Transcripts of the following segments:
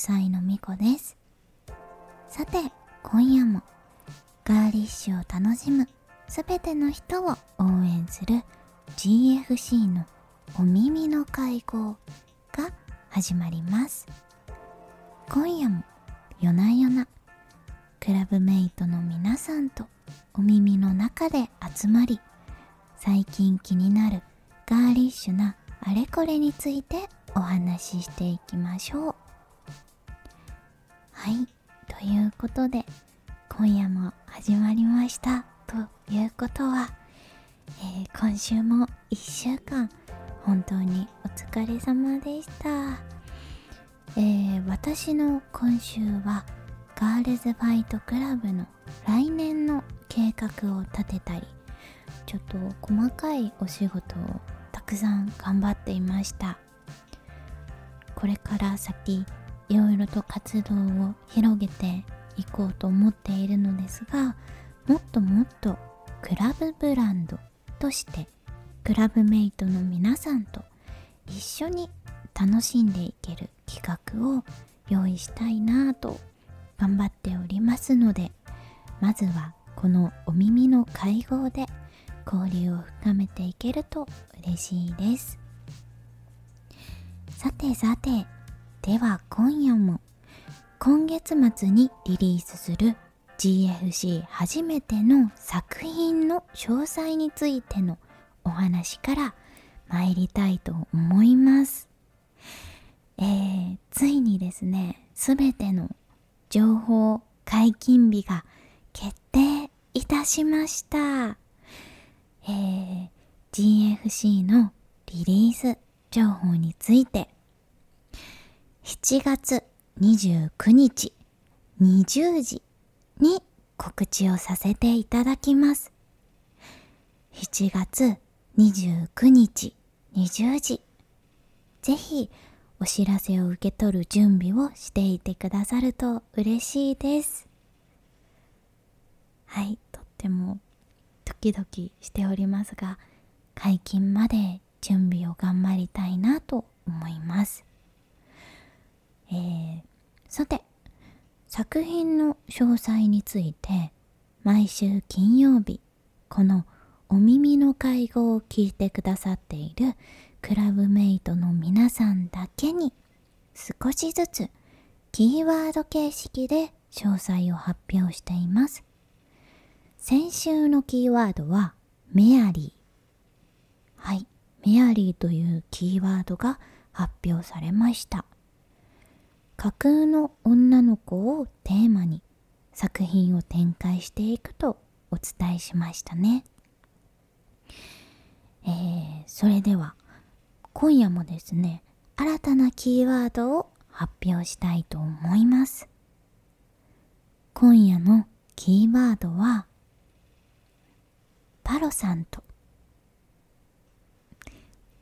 クラブ主催のみこです。さて今夜もガーリッシュを楽しむすべての人を応援する GFC のお耳の会合が始まります。今夜も夜な夜なクラブメイトの皆さんとお耳の中で集まり最近気になるガーリッシュなあれこれについてお話ししていきましょう。はい。ということで今夜も始まりましたということは、えー、今週も1週間本当にお疲れ様でした、えー、私の今週はガールズバイトクラブの来年の計画を立てたりちょっと細かいお仕事をたくさん頑張っていました。これから先いろいろと活動を広げていこうと思っているのですがもっともっとクラブブランドとしてクラブメイトの皆さんと一緒に楽しんでいける企画を用意したいなぁと頑張っておりますのでまずはこのお耳の会合で交流を深めていけると嬉しいです。さてさてでは今夜も今月末にリリースする GFC 初めての作品の詳細についてのお話から参りたいと思います。えー、ついにですね、すべての情報解禁日が決定いたしました。えー、GFC のリリース情報について7月29日20時に告知をさせていただきます。7月29日20時ぜひお知らせを受け取る準備をしていてくださると嬉しいです。はい、とってもドキドキしておりますが解禁まで準備を頑張りたいなと思います。えー、さて作品の詳細について毎週金曜日このお耳の会合を聞いてくださっているクラブメイトの皆さんだけに少しずつキーワード形式で詳細を発表しています。先週のキーワードはメアリー。はい、メアリーというキーワードが発表されました。架空の女の子をテーマに作品を展開していくとお伝えしましたね。えー、それでは今夜もですね新たなキーワードを発表したいと思います。今夜のキーワードはパロさんと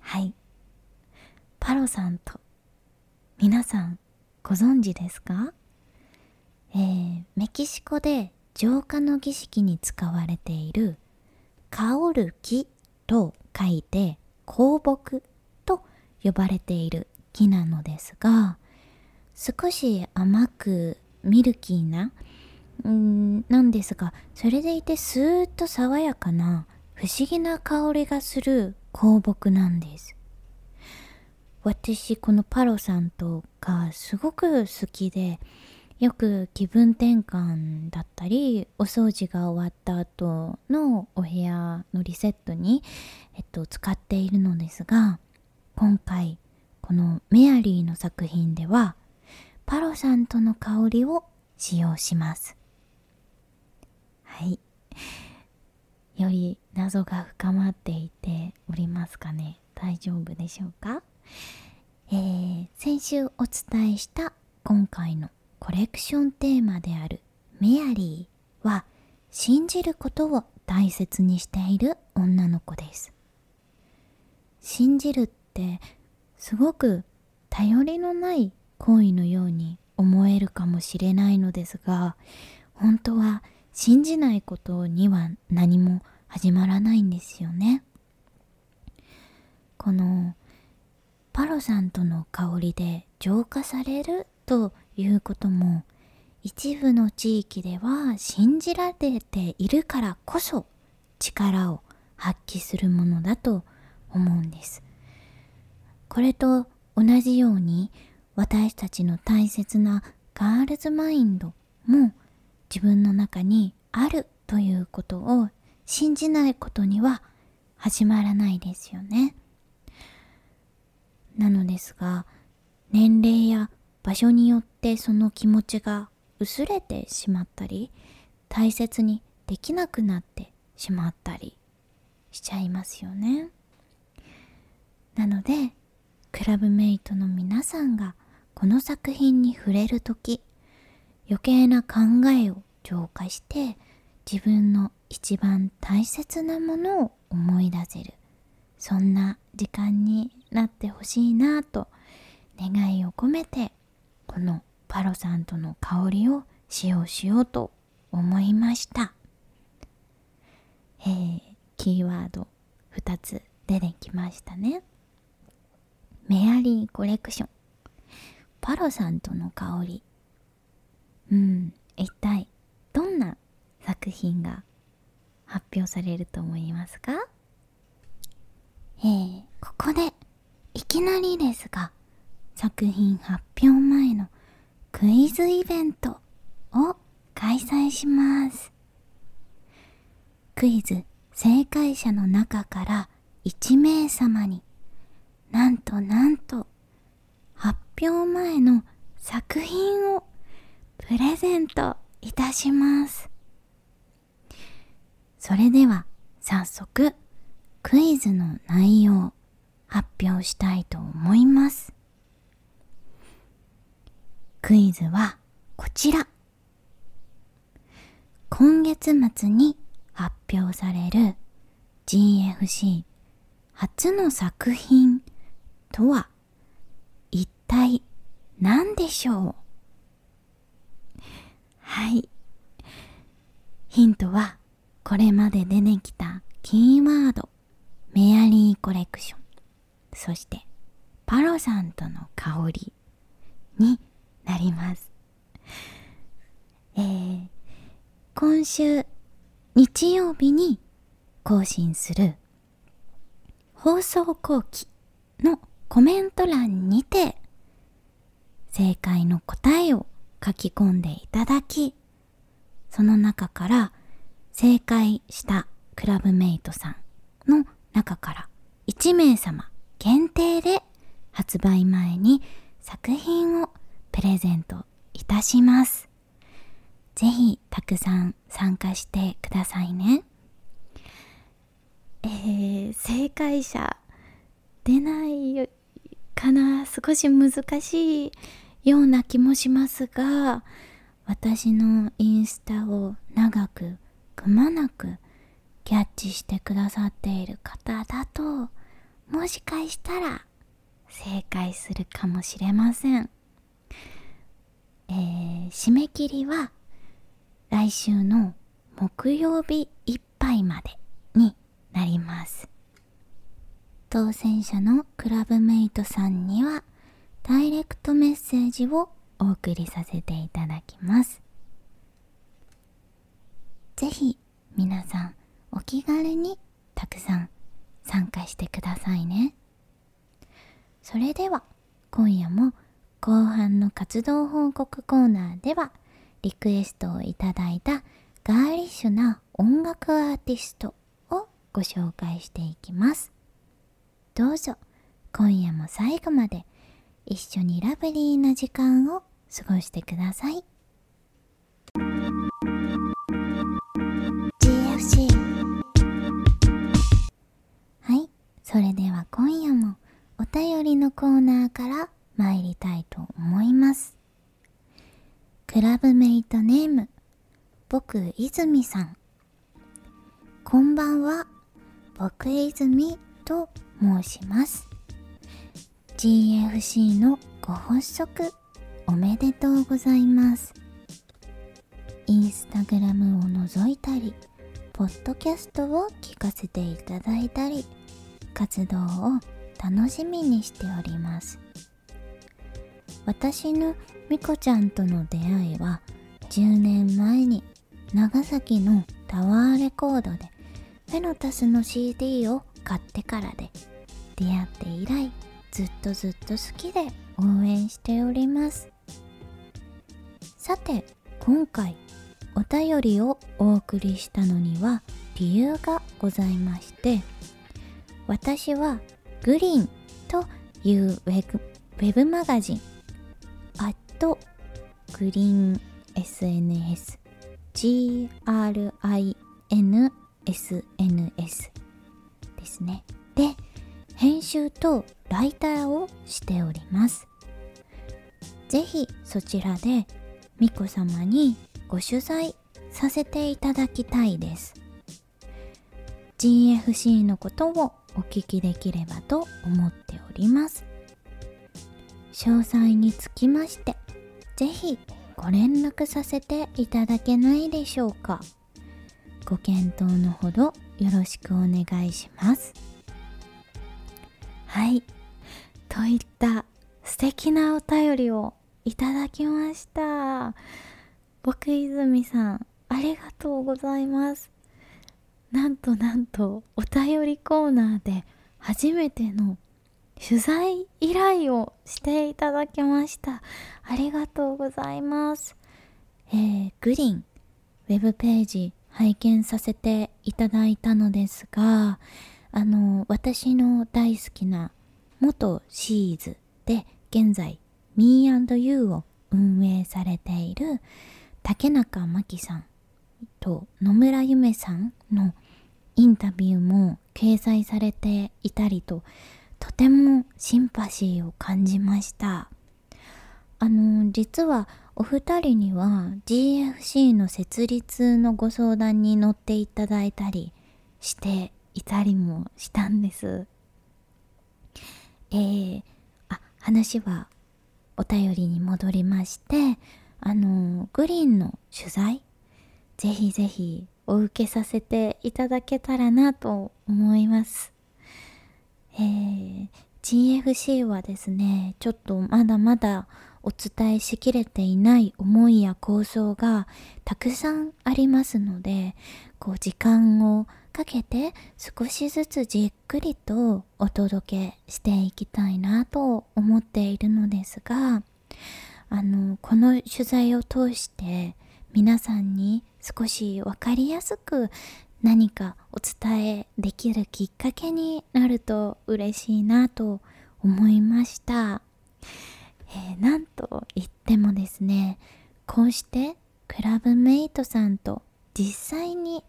はいパロさんと皆さんご存知ですか？えー、メキシコで浄化の儀式に使われている香る木と書いて香木と呼ばれている木なのですが少し甘くミルキーなうんなんですがそれでいてスーッと爽やかな不思議な香りがする香木なんです。私このパロさんとかすごく好きでよく気分転換だったりお掃除が終わった後のお部屋のリセットに、えっと、使っているのですが今回このメアリーの作品ではパロさんとの香りを使用します。はい。より謎が深まっていておりますかね。大丈夫でしょうか？えー、先週お伝えした今回のコレクションテーマであるメアリーは信じることを大切にしている女の子です。信じるってすごく頼りのない行為のように思えるかもしれないのですが本当は信じないことには何も始まらないんですよね。このパロさんとの香りで浄化されるということも一部の地域では信じられているからこそ力を発揮するものだと思うんですこれと同じように私たちの大切なガールズマインドも自分の中にあるということを信じないことには始まらないですよね。なのですが年齢や場所によってその気持ちが薄れてしまったり大切にできなくなってしまったりしちゃいますよね。なのでクラブメイトの皆さんがこの作品に触れる時余計な考えを浄化して自分の一番大切なものを思い出せるそんな時間になってほしいなと願いを込めてこのパロさんとの香りを使用しようと思いました。えー、キーワード2つ出てきましたね。メアリーコレクション。パロさんとの香り。うん一体どんな作品が発表されると思いますか？えー、ここできなりですが作品発表前のクイズイベントを開催します。クイズ正解者の中から1名様になんとなんと発表前の作品をプレゼントいたします。それでは早速クイズの内容発表したいと思います。クイズはこちら。今月末に発表される GFC 初の作品とは一体何でしょう？はい。ヒントはこれまで出てきたキーワードメアリーコレクション。そしてパロさんとの香りになります。えー、今週日曜日に更新する放送後期のコメント欄にて正解の答えを書き込んでいただきその中から正解したクラブメイトさんの中から1名様限定で発売前に作品をプレゼントいたします。ぜひたくさん参加してくださいね。えー、正解者出ないかな？少し難しいような気もしますが私のインスタを長くくまなくキャッチしてくださっている方だともしかしたら正解するかもしれません、えー、締め切りは来週の木曜日いっぱいまでになります当選者のクラブメイトさんにはダイレクトメッセージをお送りさせていただきます。ぜひ皆さんお気軽にたくさん参加してくださいね。それでは今夜も後半の活動報告コーナーではリクエストをいただいたガーリッシュな音楽アーティストをご紹介していきます。どうぞ今夜も最後まで一緒にラブリーな時間を過ごしてくださいそれでは今夜もお便りのコーナーから参りたいと思います。クラブメイトネーム僕泉さん。こんばんは僕泉と申します。GFC のご発足おめでとうございます。インスタグラムを覗いたりポッドキャストを聞かせていただいたり活動を楽しみにしております。私のみこちゃんとの出会いは10年前に長崎のタワーレコードでフェノタスの CD を買ってからで出会って以来ずっとずっと好きで応援しております。さて今回お便りをお送りしたのには理由がございまして私はグリーンというウェブウェブマガジンアットグリーン SNS GRINSNS ですね。で編集とライターをしております。ぜひそちらでみこ様にご取材させていただきたいです。GFC のことをお聞きできればと思っております。詳細につきましてぜひご連絡させていただけないでしょうか。ご検討のほどよろしくお願いします。はい。といった素敵なお便りをいただきました。僕泉さんありがとうございます。なんとなんとお便りコーナーで初めての取材依頼をしていただきました。ありがとうございます。えー、グリーンウェブページ拝見させていただいたのですがあの私の大好きな元シーズで現在 Me&You を運営されている竹中真希さんと野村ゆめさんのインタビューも掲載されていたりととてもシンパシーを感じました。あの実はお二人には GFC の設立のご相談に乗っていただいたりしていたりもしたんです。えー、あ話はお便りに戻りましてあのグリーンの取材ぜひぜひお受けさせていただけたらなと思います。えー、GFC はですねちょっとまだまだお伝えしきれていない思いや構想がたくさんありますのでこう時間をかけて少しずつじっくりとお届けしていきたいなと思っているのですがあのこの取材を通して皆さんに少し分かりやすく何かお伝えできるきっかけになると嬉しいなと思いました、えー、なんと言ってもですねこうしてクラブメイトさんと実際に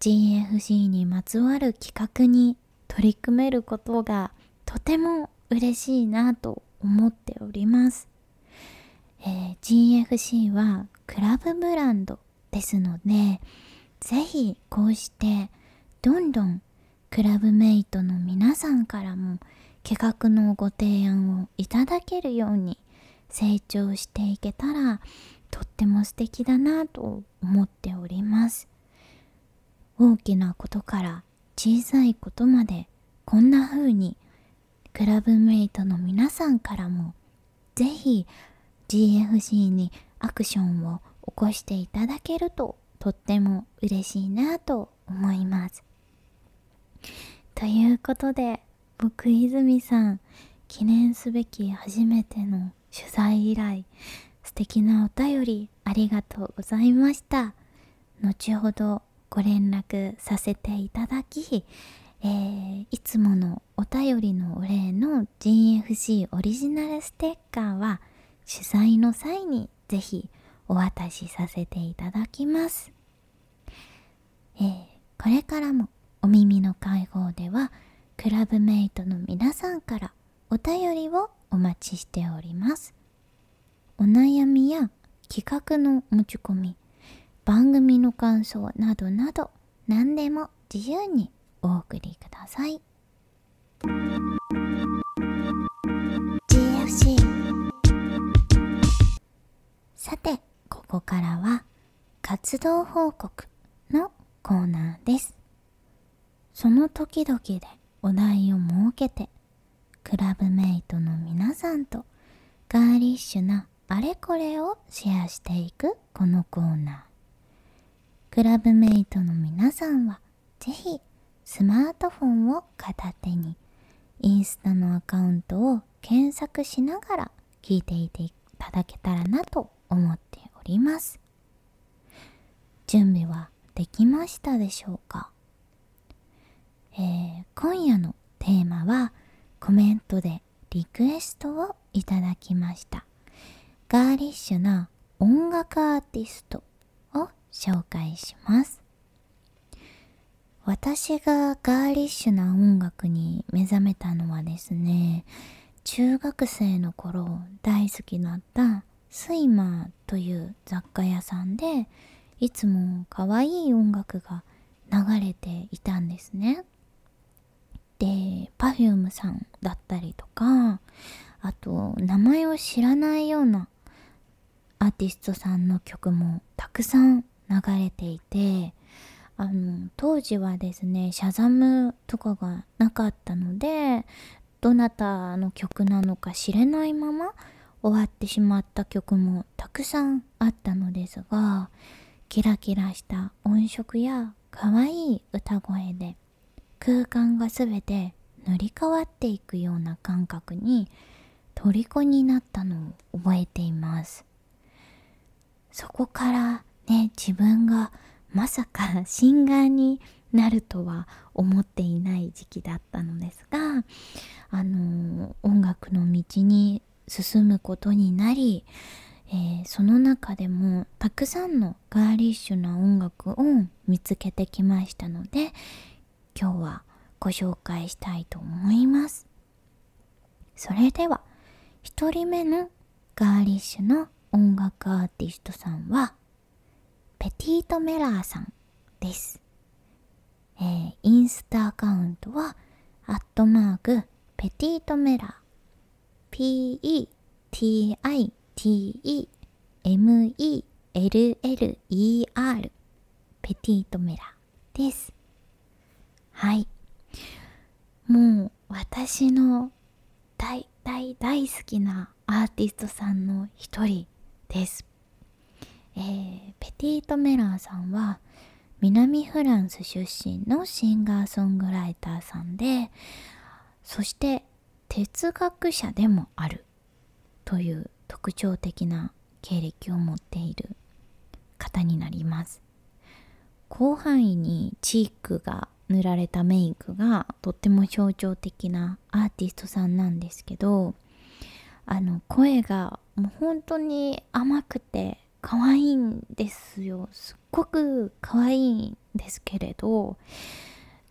GFC にまつわる企画に取り組めることがとても嬉しいなと思っております、えー、GFC はクラブブランドですのでぜひこうしてどんどんクラブメイトの皆さんからも企画のご提案をいただけるように成長していけたらとっても素敵だなと思っております。大きなことから小さいことまでこんな風にクラブメイトの皆さんからもぜひ GFC にアクションを起こしていただけるととっても嬉しいなと思います。ということで僕泉さん記念すべき初めての取材依頼素敵なお便りありがとうございました後ほどご連絡させていただき、えー、いつものお便りのお礼の GFC オリジナルステッカーは取材の際にぜひお渡しさせていただきます。えー、これからもお耳の会合ではクラブメイトの皆さんからお便りをお待ちしております。お悩みや企画の持ち込み、番組の感想などなど何でも自由にお送りください。GFC さてここからは活動報告のコーナーです。その時々でお題を設けてクラブメイトの皆さんとガーリッシュなあれこれをシェアしていくこのコーナークラブメイトの皆さんはぜひスマートフォンを片手にインスタのアカウントを検索しながら聞いていていただけたらなと思っております。準備はできましたでしょうか、えー、今夜のテーマはコメントでリクエストをいただきました。ガーリッシュな音楽アーティストを紹介します。私がガーリッシュな音楽に目覚めたのはですね中学生の頃大好きだったスイマーという雑貨屋さんでいつも可愛い音楽が流れていたんですね。で Perfume さんだったりとかあと名前を知らないようなアーティストさんの曲もたくさん流れていてあの当時はですねシャザムとかがなかったのでどなたの曲なのか知れないまま終わってしまった曲もたくさんあったのですがキラキラした音色や可愛い歌声で空間が全て塗り替わっていくような感覚に虜になったのを覚えています。そこからね自分がまさかシンガーになるとは思っていない時期だったのですがあの音楽の道に進むことになりえー、その中でもたくさんのガーリッシュな音楽を見つけてきましたので今日はご紹介したいと思います。それでは1人目のガーリッシュの音楽アーティストさんはペティートメラーさんです、えー、インスタアカウントはアットマークペティートメラー。P-E-T-I T-E-M-E-L-L-E-R ペティートメラです。はい。もう私の大大大好きなアーティストさんの一人です。えー、ペティートメラーさんは南フランス出身のシンガーソングライターさんでそして哲学者でもある。という特徴的な経歴を持っている方になります。広範囲にチークが塗られたメイクがとっても象徴的なアーティストさんなんですけどあの声がもう本当に甘くて可愛いんですよ。すっごく可愛いんですけれど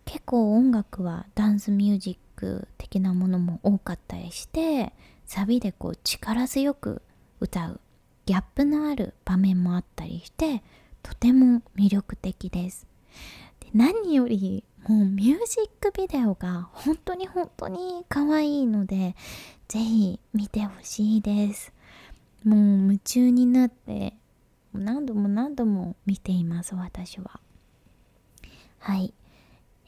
結構音楽はダンスミュージック的なものも多かったりしてサビでこう力強く歌うギャップのある場面もあったりしてとても魅力的です。で何よりもうミュージックビデオが本当に本当に可愛いのでぜひ見てほしいです。もう夢中になって何度も何度も見ています私は。はい、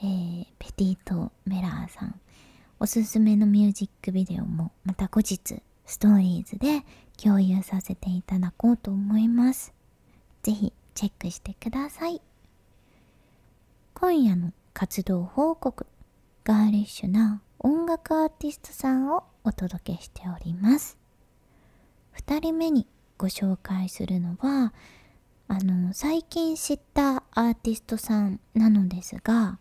えー、ペティート・メラーさん。おすすめのミュージックビデオもまた後日ストーリーズで共有させていただこうと思います。ぜひチェックしてください。今夜の活動報告、ガーリッシュな音楽アーティストさんをお届けしております。2人目にご紹介するのは、あの、最近知ったアーティストさんなのですが、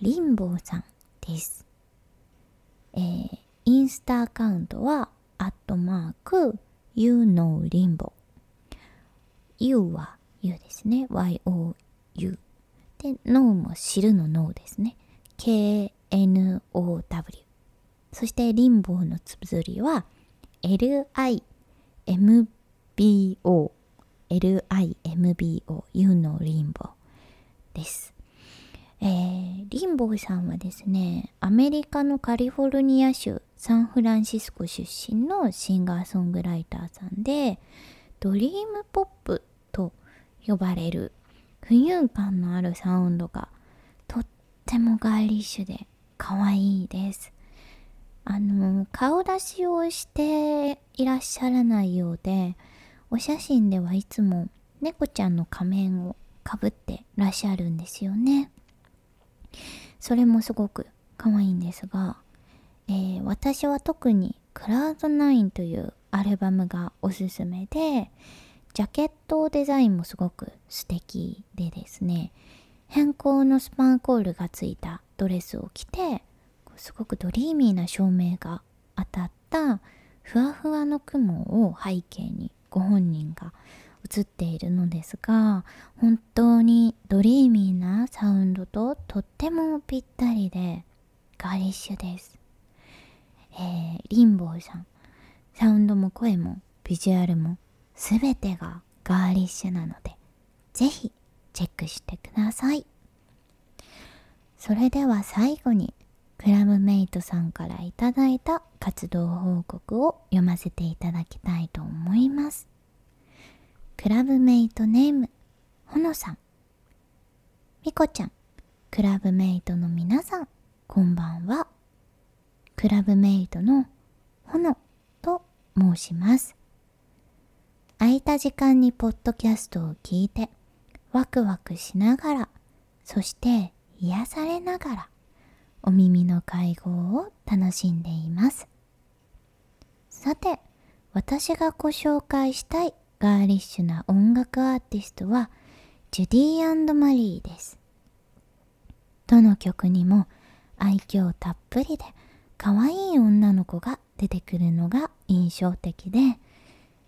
リンボーさんです。えー、インスタアカウントは、アットマーク、you know リンボ。you は you ですね。y-o-u。で、know も知るの know ですね。k-n-o-w。そしてリンボーのつづりは l-i-m-b-o。l-i-m-b-o。you know リンボです。えー、リンボーさんはですね、アメリカのカリフォルニア州サンフランシスコ出身のシンガーソングライターさんで、ドリームポップと呼ばれる浮遊感のあるサウンドがとってもガーリッシュで可愛いです。あの顔出しをしていらっしゃらないようでお写真ではいつも猫ちゃんの仮面をかぶってらっしゃるんですよねそれもすごく可愛いんですが、えー、私は特にクラウドナインというアルバムがおすすめでジャケットデザインもすごく素敵でですね偏光のスパンコールがついたドレスを着てすごくドリーミーな照明が当たったふわふわの雲を背景にご本人が映っているのですが本当にドリーミーなサウンドととってもぴったりでガーリッシュです、えー、リンボーさん。サウンドも声もビジュアルも全てがガーリッシュなのでぜひチェックしてください。それでは最後にクラブメイトさんからいただいた活動報告を読ませていただきたいと思います。クラブメイトネーム、ほのさん。みこちゃん、クラブメイトの皆さん、こんばんは。クラブメイトのほのと申します。空いた時間にポッドキャストを聞いて、ワクワクしながら、そして癒されながら、お耳の会合を楽しんでいます。さて、私がご紹介したいガーリッシュな音楽アーティストはジュディマリーです。どの曲にも愛嬌たっぷりで可愛い女の子が出てくるのが印象的で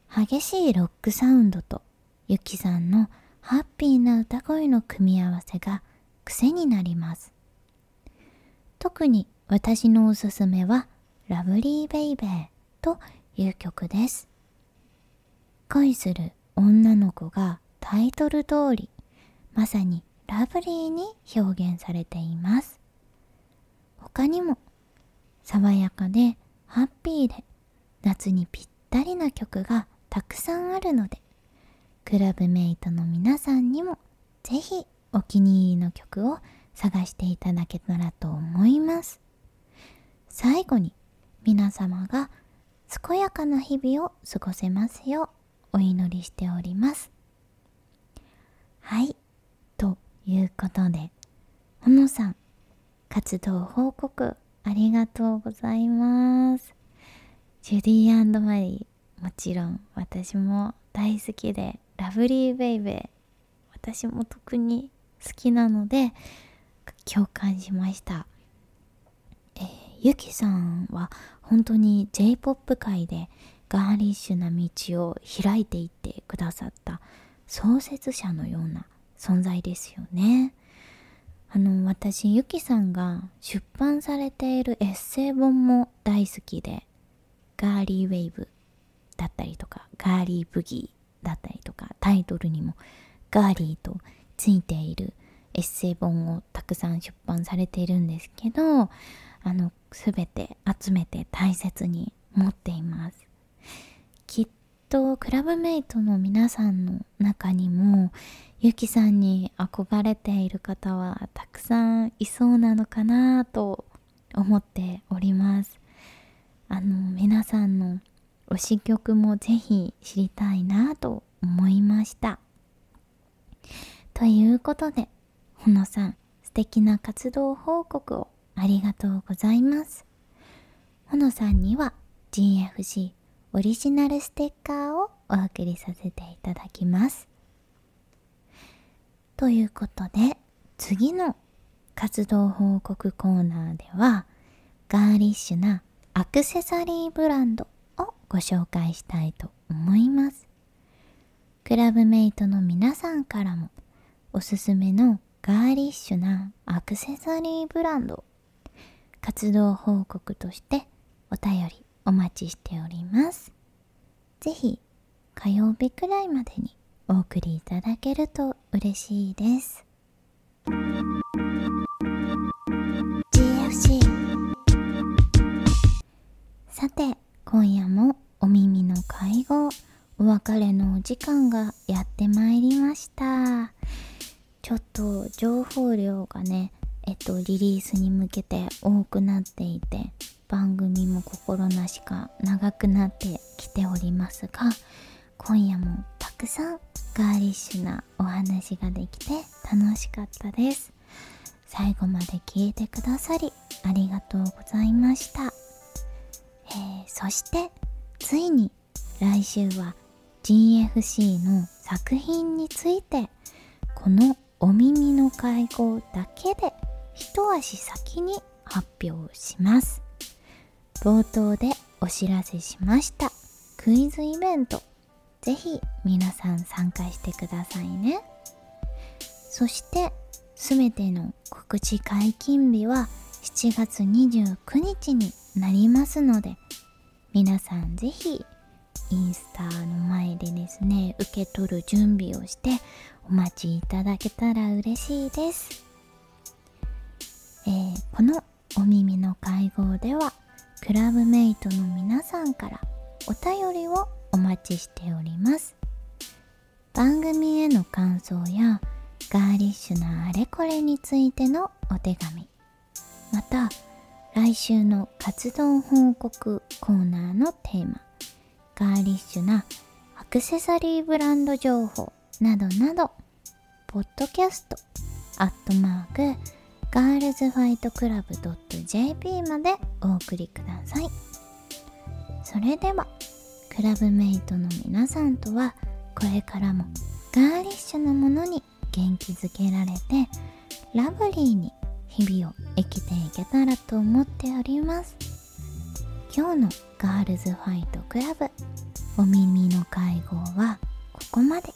激しいロックサウンドとユキさんのハッピーな歌声の組み合わせが癖になります。特に私のおすすめはラブリーベイベーという曲です。恋する女の子がタイトル通りまさにラブリーに表現されています。他にも爽やかでハッピーで夏にぴったりな曲がたくさんあるのでクラブメイトの皆さんにもぜひお気に入りの曲を探していただけたらと思います。最後に皆様が健やかな日々を過ごせますようお祈りしております。はい。ということで、ほのさん、活動報告ありがとうございます。ジュディマリー、もちろん私も大好きで、ラブリーベイベー、私も特に好きなので、共感しました。えー、ゆきさんは本当に J-POP 界でガーリッシュな道を開いていってくださった創設者のような存在ですよね。あの私ゆきさんが出版されているエッセイ本も大好きでガーリーウェイブだったりとかガーリーブギーだったりとかタイトルにもガーリーとついているエッセイ本をたくさん出版されているんですけどあの全て集めて大切に持っていますきっとクラブメイトの皆さんの中にもゆきさんに憧れている方はたくさんいそうなのかなと思っておりますあの皆さんの推し曲もぜひ知りたいなと思いましたということでほのさん、素敵な活動報告をありがとうございます。ほのさんには GFC オリジナルステッカーをお送りさせていただきます。ということで、次の活動報告コーナーでは、ガーリッシュなアクセサリーブランドをご紹介したいと思います。クラブメイトの皆さんからもおすすめのガーリッシュなアクセサリーブランド活動報告としてお便りお待ちしております。ぜひ火曜日くらいまでにお送りいただけると嬉しいです。GFC さて今夜もお耳の会合お別れのお時間がやってまいりました。ちょっと情報量がね、えっと、リリースに向けて多くなっていて、番組も心なしか長くなってきておりますが今夜もたくさんガーリッシュなお話ができて楽しかったです。最後まで聞いてくださりありがとうございました、えー、そしてついに来週は GFC の作品についてこのお耳の会合だけで一足先に発表します。冒頭でお知らせしました。クイズイベント。ぜひ皆さん参加してくださいね。そして全ての告知解禁日は7月29日になりますので皆さんぜひインスタの前でですね受け取る準備をしてお待ちいただけたら嬉しいです、えー、このお耳の会合ではクラブメイトの皆さんからお便りをお待ちしております。番組への感想やガーリッシュなあれこれについてのお手紙また来週の活動報告コーナーのテーマガーリッシュなアクセサリーブランド情報などなどポッドキャストアットマークガールズファイトクラブ .jp までお送りください。それではクラブメイトの皆さんとはこれからもガーリッシュなものに元気づけられてラブリーに日々を生きていけたらと思っております。今日のガールズファイトクラブお耳の会合はここまで。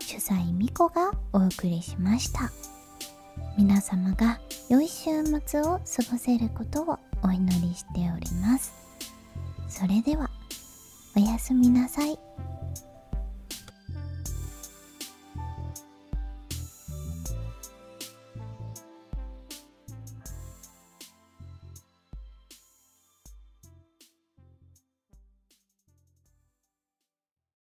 主催みこがお送りしました。皆様が良い週末を過ごせることをお祈りしておりますそれではおやすみなさい。